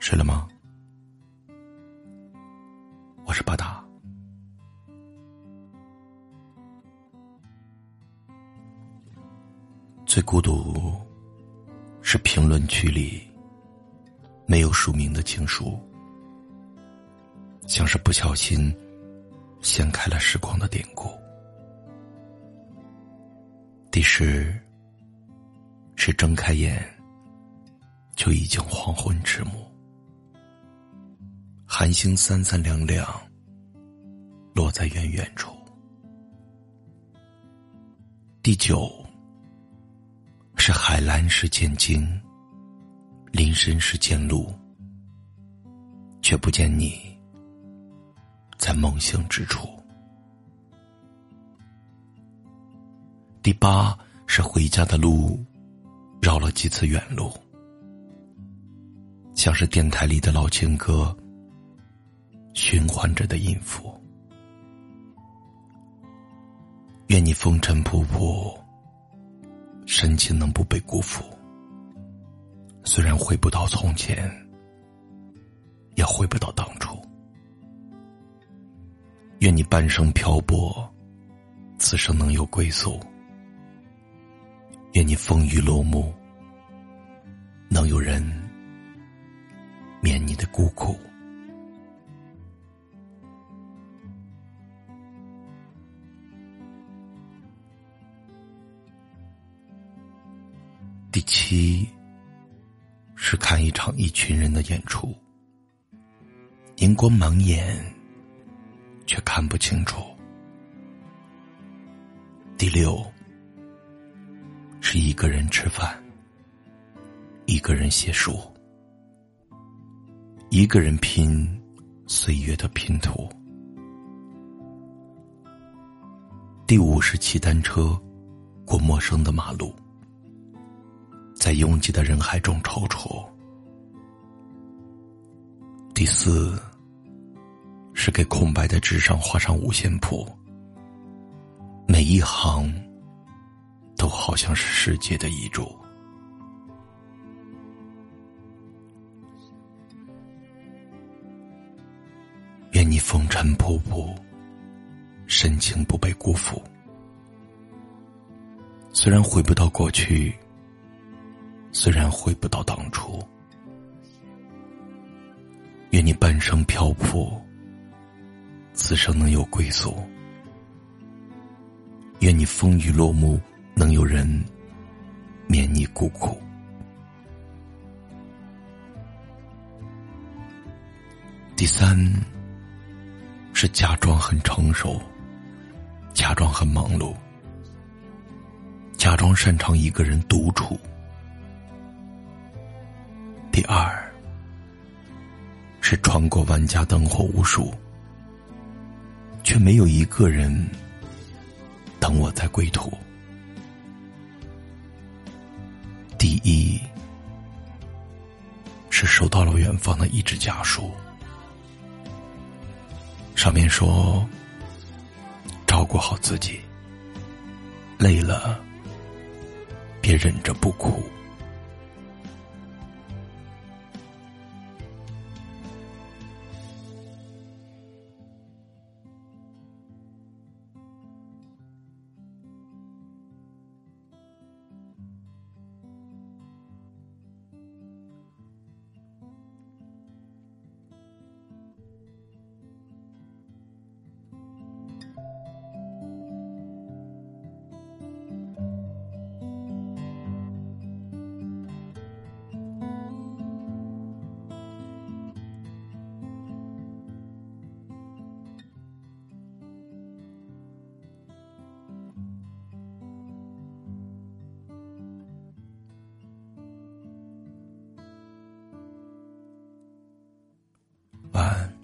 睡了吗？我是巴达。最孤独是评论区里没有署名的情书，像是不小心掀开了时光的典故。第十是睁开眼就已经黄昏迟暮。寒星三三两两，落在远远处。第九是海蓝时见鲸，林深时见鹿，却不见你在梦醒之处。第八是回家的路，绕了几次远路，像是电台里的老情歌。循环着的音符，愿你风尘仆仆，深情能不被辜负。虽然回不到从前，也回不到当初。愿你半生漂泊，此生能有归宿。愿你风雨落幕，能有人免你的孤苦。第七，是看一场一群人的演出，荧光盲眼，却看不清楚。第六，是一个人吃饭，一个人写书，一个人拼岁月的拼图。第五是骑单车过陌生的马路。在拥挤的人海中踌躇。第四，是给空白的纸上画上五线谱，每一行都好像是世界的遗嘱。愿你风尘仆仆，深情不被辜负。虽然回不到过去。虽然回不到当初，愿你半生漂泊，此生能有归宿。愿你风雨落幕，能有人免你孤苦。第三，是假装很成熟，假装很忙碌，假装擅长一个人独处。第二，是穿过万家灯火无数，却没有一个人等我在归途。第一，是收到了远方的一纸家书，上面说：“照顾好自己，累了别忍着不哭。”晚安。